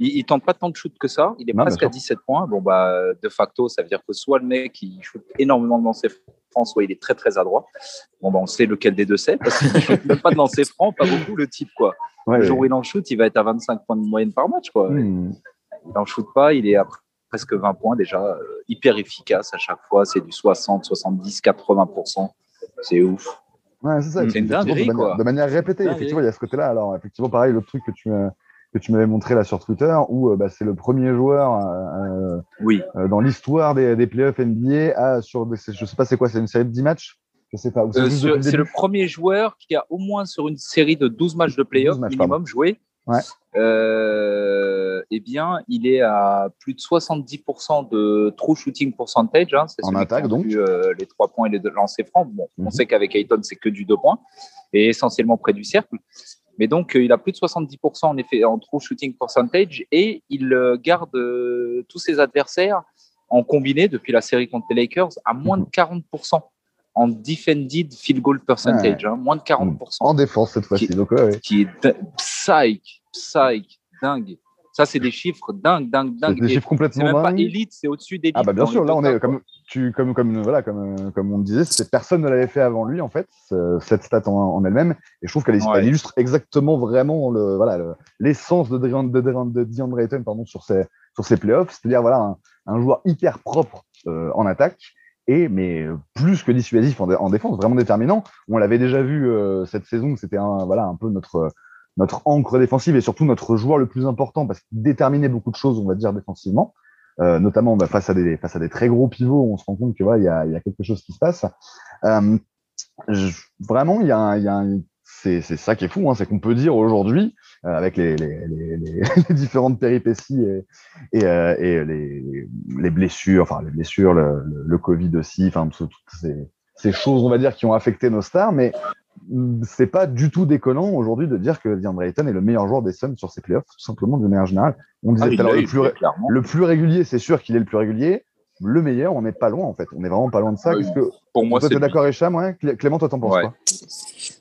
Il, il, tente pas tant de shoot que ça. Il est presque à 17 points. Bon, bah, de facto, ça veut dire que soit le mec, il shoot énormément de lancers francs, soit il est très, très adroit. Bon, bah, on sait lequel des deux c'est, parce qu'il ne shoot même pas de lancers francs, pas beaucoup le type, quoi. le jour où il en shoot, il va être à 25 points de moyenne par match, quoi. Hmm. Il n'en shoot pas, il est à presque 20 points déjà, euh, hyper efficace à chaque fois. C'est du 60, 70, 80%. C'est ouf. Ouais, c'est ça. C'est une dinguerie, de, quoi. de manière répétée, effectivement, il y a ce côté-là. Alors, effectivement, pareil, le truc que tu, que tu m'avais montré là sur Twitter, où euh, bah, c'est le premier joueur euh, oui. Euh, dans l'histoire des, des playoffs NBA à, sur, je sais pas c'est quoi, c'est une série de 10 matchs? Je sais pas. c'est le premier joueur qui a au moins sur une série de 12 matchs de playoffs minimum joué. Ouais. Euh, eh bien, il est à plus de 70% de true shooting percentage. Hein, en attaque, donc. les trois points et les lancers francs. Bon, on mhm. sait qu'avec Ayton, c'est que du deux points et essentiellement près du cercle. Mais donc, euh, il a plus de 70% en effet en true shooting percentage et il euh, garde euh, tous ses adversaires en combiné depuis la série contre les Lakers à moins de 40% mhm. en defended field goal percentage, hein, moins de 40%. En défense cette fois-ci. Donc, ouais, Qui est psych, psych, dingue. Ça, c'est des chiffres dingues, dingues, dingues. Des chiffres complètement C'est même pas élite, c'est au-dessus d'élite. Ah bah bien sûr, là on est comme tu comme comme voilà comme comme on disait, c'est personne ne l'avait fait avant lui en fait cette stat en, elle-même et je trouve qu'elle illustre exactement vraiment le voilà l'essence de de, de, de DeAndre Ayton pardon sur ses sur ses playoffs, c'est-à-dire voilà un, joueur hyper propre euh, en attaque et mais plus que dissuasif en, défense, vraiment déterminant. On l'avait déjà vu euh, cette saison, c'était un voilà un peu notre notre encre défensive et surtout notre joueur le plus important parce qu'il déterminait beaucoup de choses, on va dire, défensivement. Euh, notamment bah, face à des face à des très gros pivots, on se rend compte que voilà, il y a, y a quelque chose qui se passe. Euh, vraiment, y a, y a c'est ça qui est fou, hein, c'est qu'on peut dire aujourd'hui, euh, avec les, les, les, différentes péripéties et, et, et les, les, blessures, enfin les blessures, le, le, le Covid aussi, enfin toutes ces, ces choses, on va dire, qui ont affecté nos stars, mais c'est pas du tout déconnant aujourd'hui de dire que DeAndre Ayton est le meilleur joueur des Suns sur ses playoffs, tout simplement de manière générale. On disait ah, le, plus, le plus régulier, c'est sûr qu'il est le plus régulier. Le meilleur, on n'est pas loin en fait. On est vraiment pas loin de ça. Ah que pour moi, es d'accord, Echam ouais? Clément, toi, t'en penses quoi?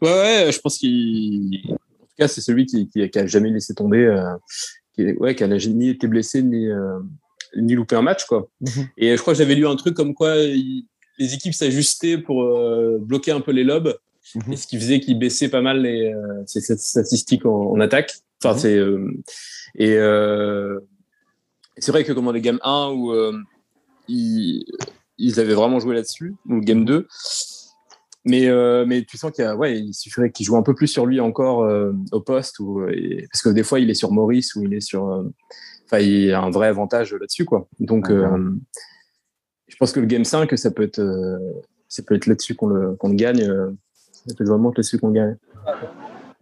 Ouais, ouais, je pense qu'il. En tout cas, c'est celui qui, qui, a jamais laissé tomber, euh, qui, ouais, qui a ni été blessé ni, euh, ni loupé un match. Quoi. Mhm. Et je crois que j'avais lu un truc comme quoi les équipes s'ajustaient pour bloquer un peu les lobes, mhm. et ce qui faisait qu'ils baissaient pas mal les, ces statistiques en, attaque. Enfin, mhm. c'est et c'est vrai que comme dans les Game 1 où ils, ils, avaient vraiment joué là-dessus, ou Game 2, mais, euh, mais tu sens qu'il ouais, il suffirait qu'il joue un peu plus sur lui encore euh, au poste, ou, parce que des fois il est sur Maurice ou il est sur. Euh, enfin, il y a un vrai avantage là-dessus, quoi. Donc, je pense que le Game 5, ça peut être, ça peut être là-dessus qu'on le, qu'on le gagne. Ça être vraiment là-dessus qu'on gagne.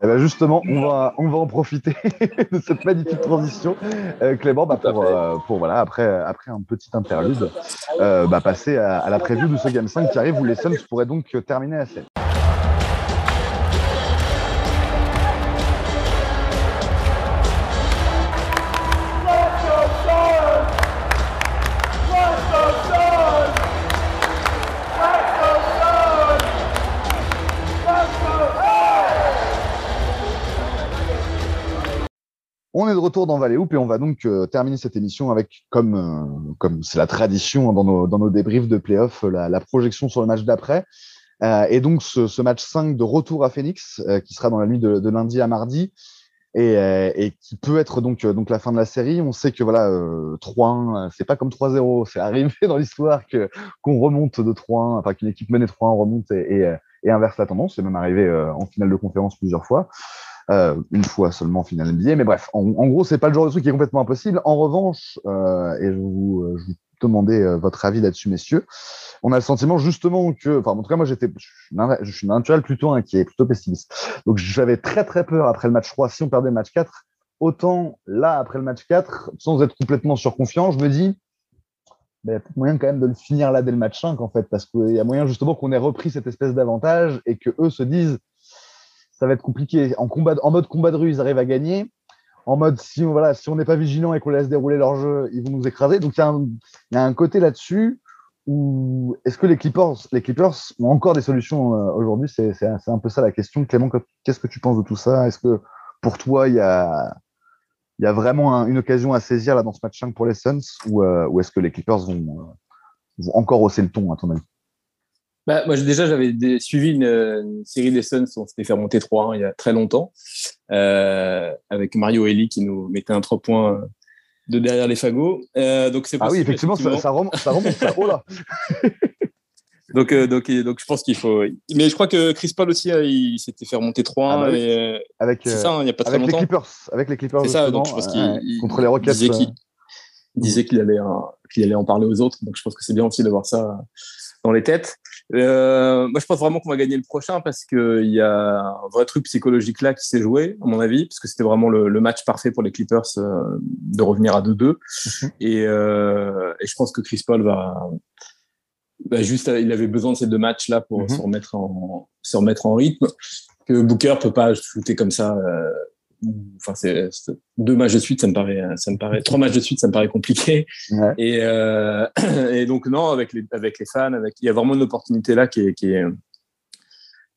Eh ben justement, on va, on va en profiter de cette magnifique transition, euh, Clément, bah pour, euh, pour, voilà, après, après un petit interlude, euh, bah passer à, à, la preview de ce Game 5 qui arrive où les Suns pourraient donc terminer la série. On est de retour dans Valley Hoop et on va donc euh, terminer cette émission avec, comme euh, c'est la tradition hein, dans, nos, débriefs de playoff, la, la projection sur le match d'après. Euh, et donc ce, match 5 de retour à Phoenix, qui sera dans la nuit de, lundi à mardi, et, qui peut être donc, la fin de la série. On sait que voilà, 3-1, c'est pas comme 3-0, c'est arrivé dans l'histoire qu'on remonte de 3-1, enfin qu'une équipe menée 3-1 remonte et, inverse la tendance. C'est même arrivé en finale de conférence plusieurs fois. Euh, une fois seulement en finale NBA. Mais bref, en, gros, c'est pas le genre de truc qui est complètement impossible. En revanche, euh, et je vous, euh, je demander votre avis là-dessus, messieurs, on a le sentiment justement que, enfin, en tout cas, moi, j'étais, je suis naturel plutôt inquiet, plutôt pessimiste. Donc, j'avais très très peur après le match 3 si on perdait le match 4. Autant là, après le match 4, sans être complètement surconfiant, je me dis, ben, il y a moyen quand même de le finir là dès le match 5, en fait, parce qu'il y a moyen justement qu'on ait repris cette espèce d'avantage et que eux se disent, ça va être compliqué. En, combat, en mode combat de rue, ils arrivent à gagner. En mode, si on voilà, si n'est pas vigilant et qu'on laisse dérouler leur jeu, ils vont nous écraser. Donc, il y, y, a un côté là-dessus où est-ce que les Clippers, les Clippers ont encore des solutions euh, aujourd'hui? C'est un peu ça la question. Clément, qu'est-ce que tu penses de tout ça? Est-ce que pour toi, il y a, y a vraiment une occasion à saisir là dans ce match 5 pour les Suns? Ou, euh, ou est-ce que les Clippers vont, euh, vont encore hausser le ton, à ton avis? Bah, moi, déjà, j'avais suivi une, série des Suns où on s'était fait remonter 3-1 il y a très longtemps, euh, avec Mario Eli qui nous mettait un 3 points de derrière les fagots. Euh, donc c'est ah oui, effectivement, Ça, ça, remonte, ça remonte. oh là donc, euh, donc, donc, je pense qu'il faut. Mais je crois que Chris Paul aussi, euh, il s'était fait remonter 3-1. Ah bah euh, avec, c'est ça, hein, il n'y a pas très avec longtemps. Les Clippers, avec les Clippers. C'est ça, donc je pense qu'il. contre les Rockets. Il disait qu'il allait, qu'il allait en parler aux autres. Donc je pense que c'est bien aussi de voir ça dans les têtes. Euh, moi, je pense vraiment qu'on va gagner le prochain parce qu'il y a un vrai truc psychologique là qui s'est joué, à mon avis, parce que c'était vraiment le, le, match parfait pour les Clippers euh, de revenir à 2-2. Mhm. Et, euh, et, je pense que Chris Paul va, bah, juste, il avait besoin de ces deux matchs là pour mhm. se remettre en se remettre en rythme. Que Booker peut pas shooter comme ça euh, enfin c'est deux matchs de suite ça me paraît ça me paraît trois matchs de suite ça me paraît compliqué. Et, euh, et donc non avec les avec les fans avec il y a vraiment une opportunité là qui est, qui est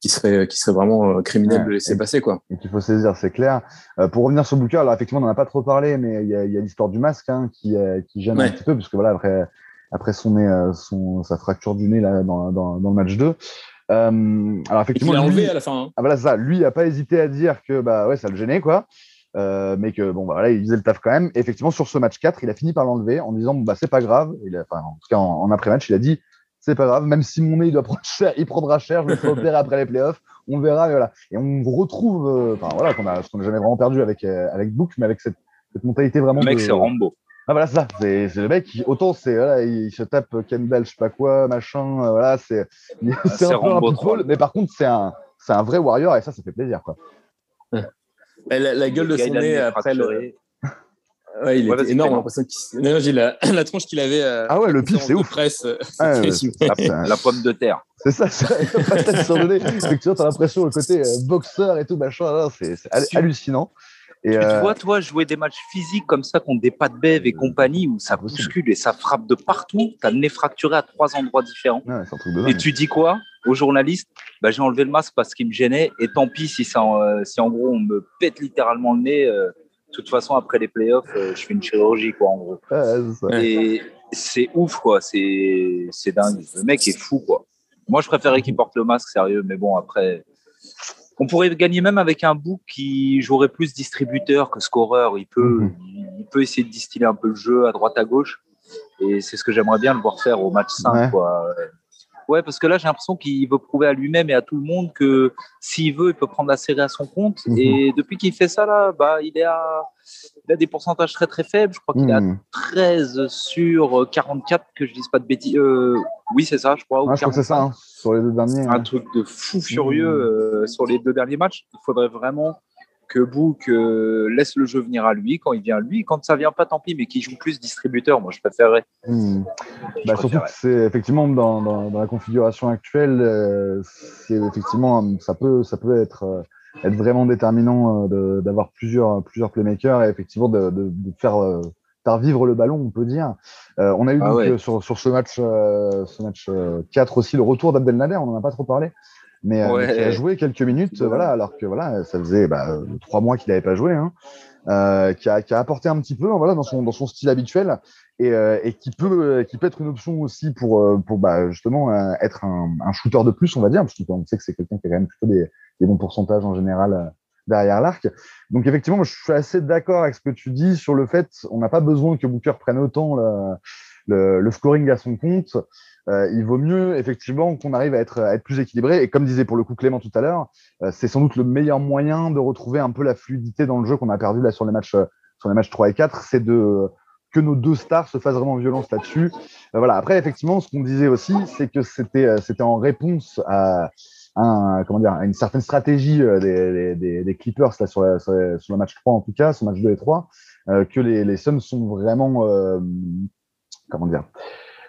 qui serait qui serait vraiment euh, criminel de laisser passer quoi. et qu'il faut saisir c'est clair. Euh, pour revenir sur Booker alors effectivement on n'en a pas trop parlé mais il y a, il y a l'histoire du masque hein, qui qui gêne un petit peu parce que voilà après après son nez son sa fracture du nez là dans dans, dans le match 2 euh, alors effectivement, il a enlevé à la fin. Hein. Ah voilà ça. Lui, il a pas hésité à dire que bah ouais, ça le gênait quoi. Euh, mais que bon bah, voilà, il faisait le taf quand même. Et effectivement, sur ce match 4, il a fini par l'enlever en disant bah c'est pas grave. Il a, enfin, en tout cas en, après-match, il a dit c'est pas grave, même si mon nez il doit prendre cher, il prendra cher, je le ferai opérer après les playoffs, on verra. Et voilà. Et on retrouve, euh, enfin voilà, qu'on a, ce qu'on n'a jamais vraiment perdu avec avec Book, mais avec cette, cette mentalité vraiment. Le mec, c'est Rambo. Ah voilà, ça, c'est le mec, qui, autant c'est, voilà, il se tape Kendall, je sais pas quoi, machin, euh, voilà, c'est ah, c'est un peu un pitbull, mais par contre, c'est un, c'est un vrai warrior et ça, ça fait plaisir, quoi. La, la, gueule de son nez après le. Ouais, il est énorme. Non, j'ai la, la tronche qu'il avait. Euh, ah ouais, le pif, c'est ouf. Presse, ah, la pomme de terre. C'est ça, c'est pas tête sur le nez. tu as l'impression le côté euh, boxeur et tout, machin, c'est hallucinant. Et tu euh... vois, toi, jouer des matchs physiques comme ça contre des pattes bèves et compagnie où ça bouscule et ça frappe de partout, t'as le nez fracturé à trois endroits différents. Ouais, et tu dis quoi aux journalistes? Bah, J'ai enlevé le masque parce qu'il me gênait et tant pis si, ça, euh, si en gros on me pète littéralement le nez. Euh, De toute façon, après les playoffs, je fais une chirurgie, quoi, en gros. Et c'est ouf, quoi. C'est dingue. Le mec est fou, quoi. Moi, je préférais qu'il porte le masque, sérieux, mais bon, après. On pourrait gagner même avec un book qui jouerait plus distributeur que scoreur. Il peut, mhm. il peut essayer de distiller un peu le jeu à droite, à gauche. Et c'est ce que j'aimerais bien le voir faire au match 5. Quoi. Ouais, parce que là, j'ai l'impression qu'il veut prouver à lui-même et à tout le monde que s'il veut, il peut prendre la série à son compte. Mhm. Et depuis qu'il fait ça, là, bah, il, est à, il a des pourcentages très très faibles. Je crois qu'il est à 13 mhm. sur 44, que je dise pas de bêtises. Euh, oui, c'est ça, je crois. je crois que c'est ça, hein, sur les deux derniers. Un truc de fou furieux mhm. euh, sur les deux derniers matchs. Il faudrait vraiment que Book euh, laisse le jeu venir à lui quand il vient à lui. Quand ça vient pas, tant pis, mais qu'il joue plus distributeur, moi je préférerais. Hmm. Bah, surtout que c'est effectivement dans, dans, la configuration actuelle, euh, c'est effectivement ça peut ça peut être euh, être vraiment déterminant d'avoir plusieurs plusieurs playmakers et effectivement de, de, faire faire vivre le ballon, on peut dire. on a eu ah sur, sur ce match ce match 4 aussi le retour d'Abdelnader, on n'en a pas trop parlé mais, euh, qui a joué quelques minutes, voilà, alors que voilà, ça faisait bah, trois mois qu'il n'avait pas joué, hein, euh, qui, a, qui, a, apporté un petit peu, voilà, dans son dans son style habituel et, euh, et qui peut qui peut être une option aussi pour pour bah, justement être un, un, shooter de plus, on va dire, parce qu'on sait que c'est quelqu'un qui a quand même plutôt des, des bons pourcentages en général derrière l'arc. Donc effectivement, je suis assez d'accord avec ce que tu dis sur le fait, on n'a pas besoin que Booker prenne autant le, le, scoring à son compte. Euh, il vaut mieux effectivement qu'on arrive à être, plus équilibré. Et comme disait pour le coup Clément tout à l'heure, euh, c'est sans doute le meilleur moyen de retrouver un peu la fluidité dans le jeu qu'on a perdu là sur les matchs, sur les matchs 3 et 4, c'est de que nos deux stars se fassent vraiment violence là-dessus. Euh, voilà. Après, effectivement, ce qu'on disait aussi, c'est que c'était c'était en réponse à, comment dire, à une certaine stratégie des Clippers là, sur, sur, le match 3 en tout cas, sur le match 2 et 3, que les, les Suns sont vraiment comment dire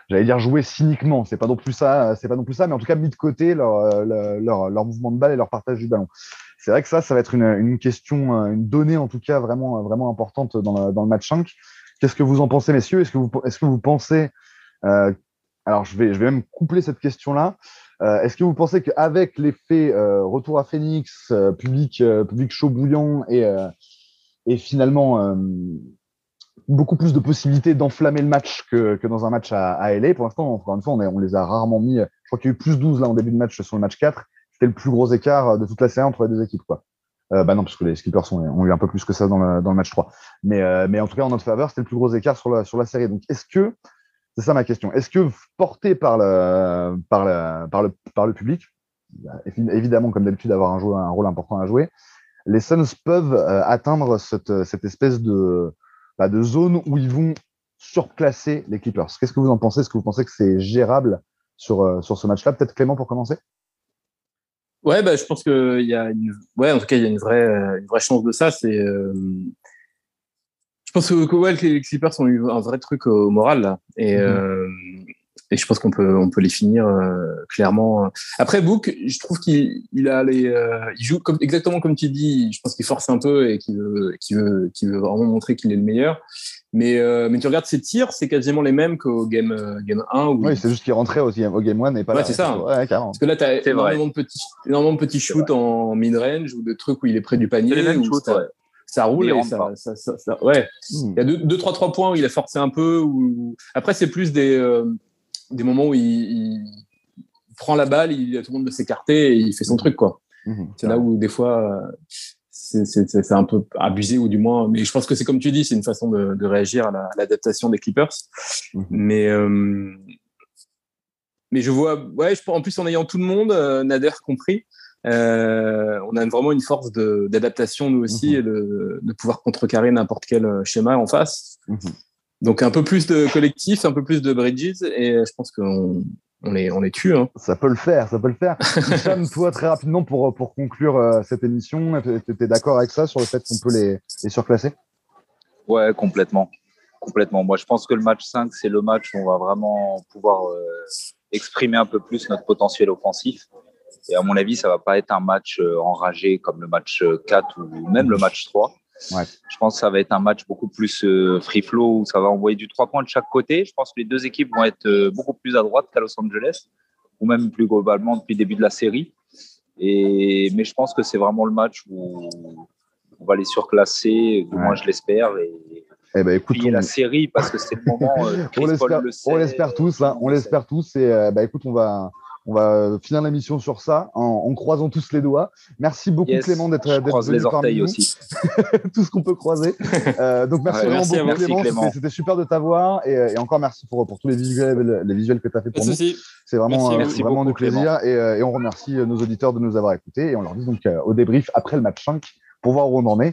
j'allais dire jouer cyniquement. C'est pas non plus ça, c'est pas non plus ça, mais en tout cas mis de côté leur, leur, leur, mouvement de balle et leur partage du ballon. C'est vrai que ça, ça va être une, une, question, une donnée en tout cas vraiment, vraiment importante dans le, dans le match 5. Qu'est-ce que vous en pensez, messieurs? Est-ce que vous, est-ce que vous pensez euh, Alors, je vais, je vais même coupler cette question-là. Euh, est-ce que vous pensez qu'avec l'effet euh, retour à Phoenix, euh, public, euh, public chaud bouillant et, et finalement beaucoup plus de possibilités d'enflammer le match que, que, dans un match à, à LA. Pour l'instant, encore une fois, on, les a rarement mis. Je crois qu'il y a eu plus 12 là en début de match sur le match 4. C'était le plus gros écart de toute la série entre les deux équipes. Quoi. Euh, bah non, parce que les skippers ont, ont, eu un peu plus que ça dans le, dans le match 3. Mais, euh, mais en tout cas, en notre faveur, c'était le plus gros écart sur la, sur la série. Donc, est-ce que, c'est ça ma question, est-ce que porté par le, par, le, par, le, par le public, évidemment, comme d'habitude, avoir un, rôle important à jouer, les Suns peuvent euh, atteindre cette, cette espèce de, bah, de zones où ils vont surclasser les Clippers. Qu'est-ce que vous en pensez? Est-ce que vous pensez que c'est gérable sur, euh, sur ce match-là? Peut-être Clément pour commencer Ouais, bah, je pense qu'il y a une... ouais, en tout cas, il y a une vraie, euh, une vraie chance de ça. C'est, euh, je pense que, ouais, les Clippers ont eu un vrai truc au moral là. Et, mm-hmm et je pense qu'on peut on peut les finir euh, clairement. Après Book, je trouve qu'il il a les euh, il joue comme exactement comme tu dis. Je pense qu'il force un peu et qu'il veut qu'il veut qu'il veut vraiment montrer qu'il est le meilleur. Mais euh, mais tu regardes ses tirs, c'est quasiment les mêmes qu'au game game 1 Oui, c'est juste qu'il rentrait au, au game 1 et pas ouais, c'est ça. Ouais, Parce que là tu as énormément de petits énormément de petits shoots en mid range ou de trucs où il est près du panier les mêmes shoots, ouais ça roule et ça, ça, ça, ouais. Hmm. Il y a deux, deux, trois, trois points où il a forcé un peu. Ou... Après, c'est plus des, des moments où il, prend la balle, il a tout le monde de s'écarter et il fait son truc, quoi. Mhm. c'est là où des fois c'est un peu abusé ou du moins, mais je pense que c'est comme tu dis, c'est une façon de, réagir à l'adaptation des Clippers. Mhm. Mais euh, mais je vois, ouais, je, en plus en ayant tout le monde, euh, Nader compris, euh, on a vraiment une force d'adaptation nous aussi mhm. et de, de, pouvoir contrecarrer n'importe quel schéma en face. Donc un peu plus de collectif, un peu plus de bridges, et je pense qu'on on les, on les tue. Hein. Ça peut le faire, ça peut le faire. Sam, toi, très rapidement, pour, pour conclure euh, cette émission, tu es d'accord avec ça sur le fait qu'on peut les, les surclasser? Ouais, complètement. Complètement. Moi, je pense que le match 5, c'est le match où on va vraiment pouvoir euh, exprimer un peu plus notre potentiel offensif. Et à mon avis, ça va pas être un match euh, enragé comme le match 4 ou même le match 3. Je pense que ça va être un match beaucoup plus euh, free flow où ça va envoyer du trois points de chaque côté. Je pense que les deux équipes vont être euh, beaucoup plus à droite qu'à Los Angeles ou même plus globalement depuis le début de la série. Et, mais je pense que c'est vraiment le match où, on va les surclasser, du moins je l'espère. Et, eh ben, écoute, on... la série parce que c'est le moment. on l'espère tous, hein, on l'espère tous. Et bah, écoute, on va, on va finir la mission sur ça en, croisant tous les doigts. Merci beaucoup Clément d'être venu les orteils aussi. Tout ce qu'on peut croiser. Euh, donc merci vraiment beaucoup Clément. C'était super de t'avoir et, et, encore merci pour, pour tous les visuels, les visuels que tu as fait pour nous. C'est vraiment, euh, vraiment du plaisir et, euh, et, on remercie nos auditeurs de nous avoir écoutés et on leur dit donc au débrief après le match 5 pour voir où on en est.